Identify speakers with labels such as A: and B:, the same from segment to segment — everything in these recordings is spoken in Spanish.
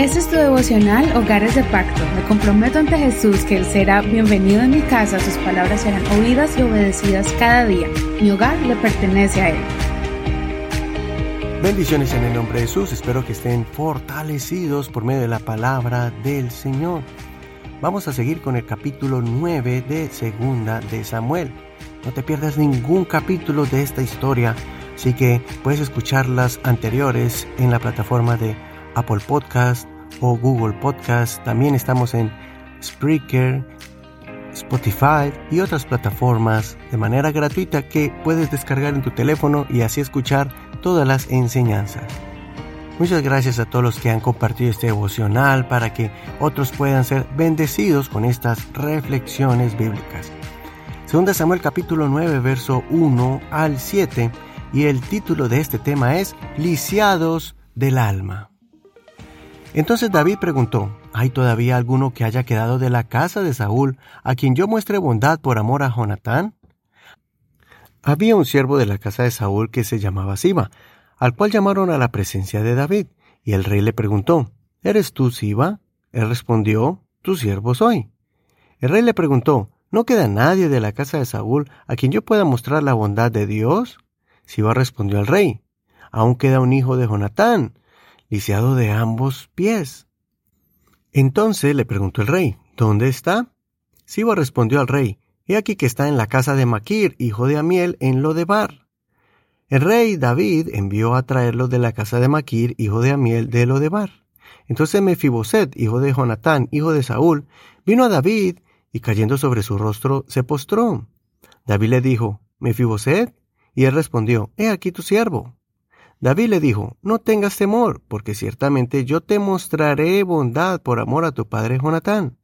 A: Este es tu devocional Hogares de Pacto. Me comprometo ante Jesús que Él será bienvenido en mi casa, sus palabras serán oídas y obedecidas cada día. Mi hogar le pertenece a Él.
B: Bendiciones en el nombre de Jesús. Espero que estén fortalecidos por medio de la palabra del Señor. Vamos a seguir con el capítulo 9 de Segunda de Samuel. No te pierdas ningún capítulo de esta historia, así que puedes escuchar las anteriores en la plataforma de Apple Podcast o Google Podcast. También estamos en Spreaker, Spotify y otras plataformas de manera gratuita que puedes descargar en tu teléfono y así escuchar todas las enseñanzas. Muchas gracias a todos los que han compartido este devocional para que otros puedan ser bendecidos con estas reflexiones bíblicas. Segunda Samuel capítulo 9 verso 1 al 7 y el título de este tema es Lisiados del alma. Entonces David preguntó, ¿hay todavía alguno que haya quedado de la casa de Saúl a quien yo muestre bondad por amor a Jonatán? Había un siervo de la casa de Saúl que se llamaba Siba, al cual llamaron a la presencia de David, y el rey le preguntó, ¿Eres tú Siba? Él respondió, Tu siervo soy. El rey le preguntó, ¿No queda nadie de la casa de Saúl a quien yo pueda mostrar la bondad de Dios? Siba respondió al rey, Aún queda un hijo de Jonatán, lisiado de ambos pies. Entonces le preguntó el rey, ¿Dónde está? Siba respondió al rey, He aquí que está en la casa de Maquir, hijo de Amiel, en Lodebar. El rey David envió a traerlo de la casa de Maquir, hijo de Amiel, de Lodebar. Entonces Mefiboset, hijo de Jonatán, hijo de Saúl, vino a David y cayendo sobre su rostro se postró. David le dijo, Mefiboset, y él respondió, He aquí tu siervo. David le dijo, No tengas temor, porque ciertamente yo te mostraré bondad por amor a tu padre Jonatán.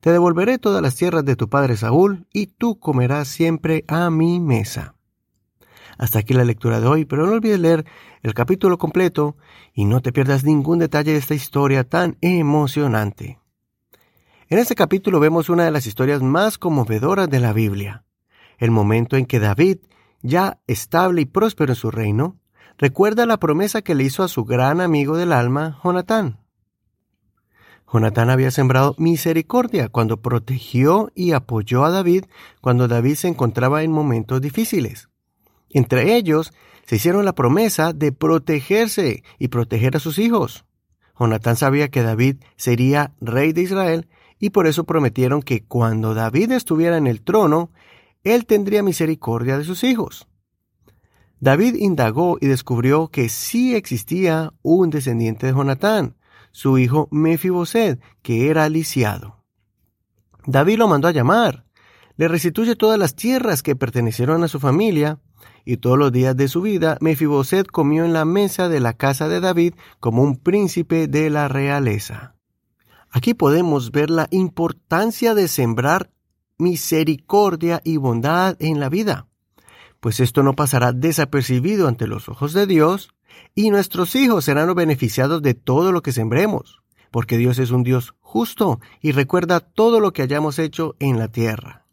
B: Te devolveré todas las tierras de tu padre Saúl, y tú comerás siempre a mi mesa. Hasta aquí la lectura de hoy, pero no olvides leer el capítulo completo y no te pierdas ningún detalle de esta historia tan emocionante. En este capítulo vemos una de las historias más conmovedoras de la Biblia, el momento en que David, ya estable y próspero en su reino, recuerda la promesa que le hizo a su gran amigo del alma, Jonatán. Jonatán había sembrado misericordia cuando protegió y apoyó a David cuando David se encontraba en momentos difíciles. Entre ellos se hicieron la promesa de protegerse y proteger a sus hijos. Jonatán sabía que David sería rey de Israel y por eso prometieron que cuando David estuviera en el trono, él tendría misericordia de sus hijos. David indagó y descubrió que sí existía un descendiente de Jonatán, su hijo Mefiboset, que era lisiado. David lo mandó a llamar, le restituye todas las tierras que pertenecieron a su familia, y todos los días de su vida Mefiboset comió en la mesa de la casa de David como un príncipe de la realeza. Aquí podemos ver la importancia de sembrar misericordia y bondad en la vida, pues esto no pasará desapercibido ante los ojos de Dios, y nuestros hijos serán los beneficiados de todo lo que sembremos, porque Dios es un Dios justo y recuerda todo lo que hayamos hecho en la tierra.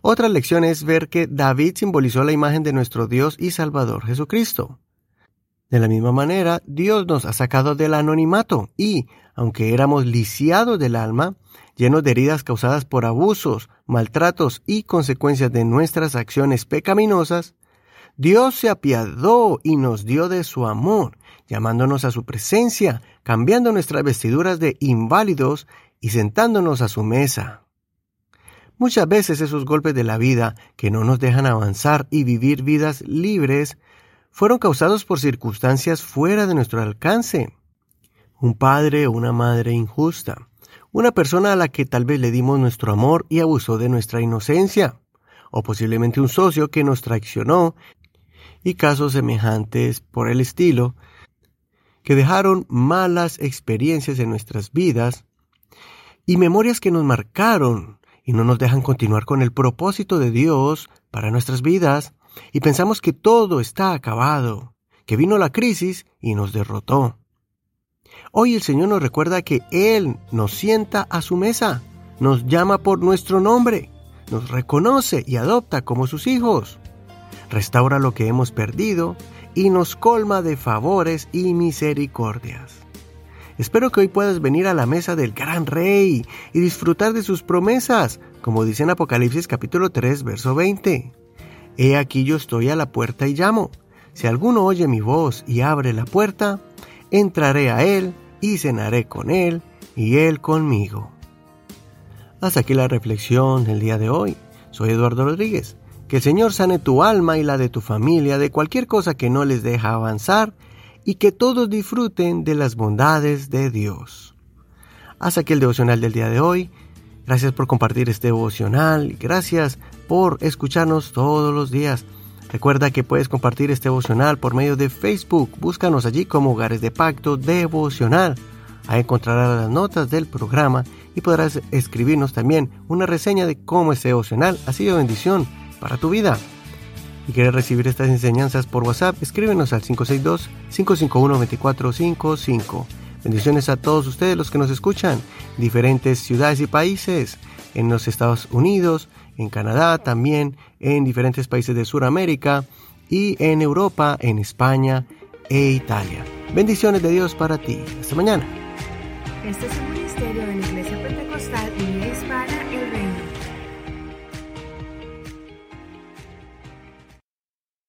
B: Otra lección es ver que David simbolizó la imagen de nuestro Dios y Salvador Jesucristo. De la misma manera, Dios nos ha sacado del anonimato y, aunque éramos lisiados del alma, llenos de heridas causadas por abusos, maltratos y consecuencias de nuestras acciones pecaminosas, Dios se apiadó y nos dio de su amor, llamándonos a su presencia, cambiando nuestras vestiduras de inválidos y sentándonos a su mesa. Muchas veces esos golpes de la vida que no nos dejan avanzar y vivir vidas libres fueron causados por circunstancias fuera de nuestro alcance. Un padre o una madre injusta, una persona a la que tal vez le dimos nuestro amor y abusó de nuestra inocencia, o posiblemente un socio que nos traicionó y casos semejantes por el estilo, que dejaron malas experiencias en nuestras vidas y memorias que nos marcaron y no nos dejan continuar con el propósito de Dios para nuestras vidas y pensamos que todo está acabado, que vino la crisis y nos derrotó. Hoy el Señor nos recuerda que Él nos sienta a su mesa, nos llama por nuestro nombre, nos reconoce y adopta como sus hijos restaura lo que hemos perdido y nos colma de favores y misericordias. Espero que hoy puedas venir a la mesa del gran rey y disfrutar de sus promesas, como dice en Apocalipsis capítulo 3, verso 20. He aquí yo estoy a la puerta y llamo. Si alguno oye mi voz y abre la puerta, entraré a él y cenaré con él y él conmigo. Hasta aquí la reflexión del día de hoy. Soy Eduardo Rodríguez. Que el Señor sane tu alma y la de tu familia de cualquier cosa que no les deja avanzar y que todos disfruten de las bondades de Dios. Hasta aquí el devocional del día de hoy. Gracias por compartir este devocional. Gracias por escucharnos todos los días. Recuerda que puedes compartir este devocional por medio de Facebook. Búscanos allí como Hogares de Pacto Devocional. Ahí encontrarás las notas del programa y podrás escribirnos también una reseña de cómo este devocional ha sido bendición para tu vida. Si quieres recibir estas enseñanzas por WhatsApp, escríbenos al 562-551-2455. Bendiciones a todos ustedes los que nos escuchan, diferentes ciudades y países, en los Estados Unidos, en Canadá, también en diferentes países de Sudamérica y en Europa, en España e Italia. Bendiciones de Dios para ti. Hasta mañana.
A: Este es un ministerio de la Iglesia Pentecostal y el Reino.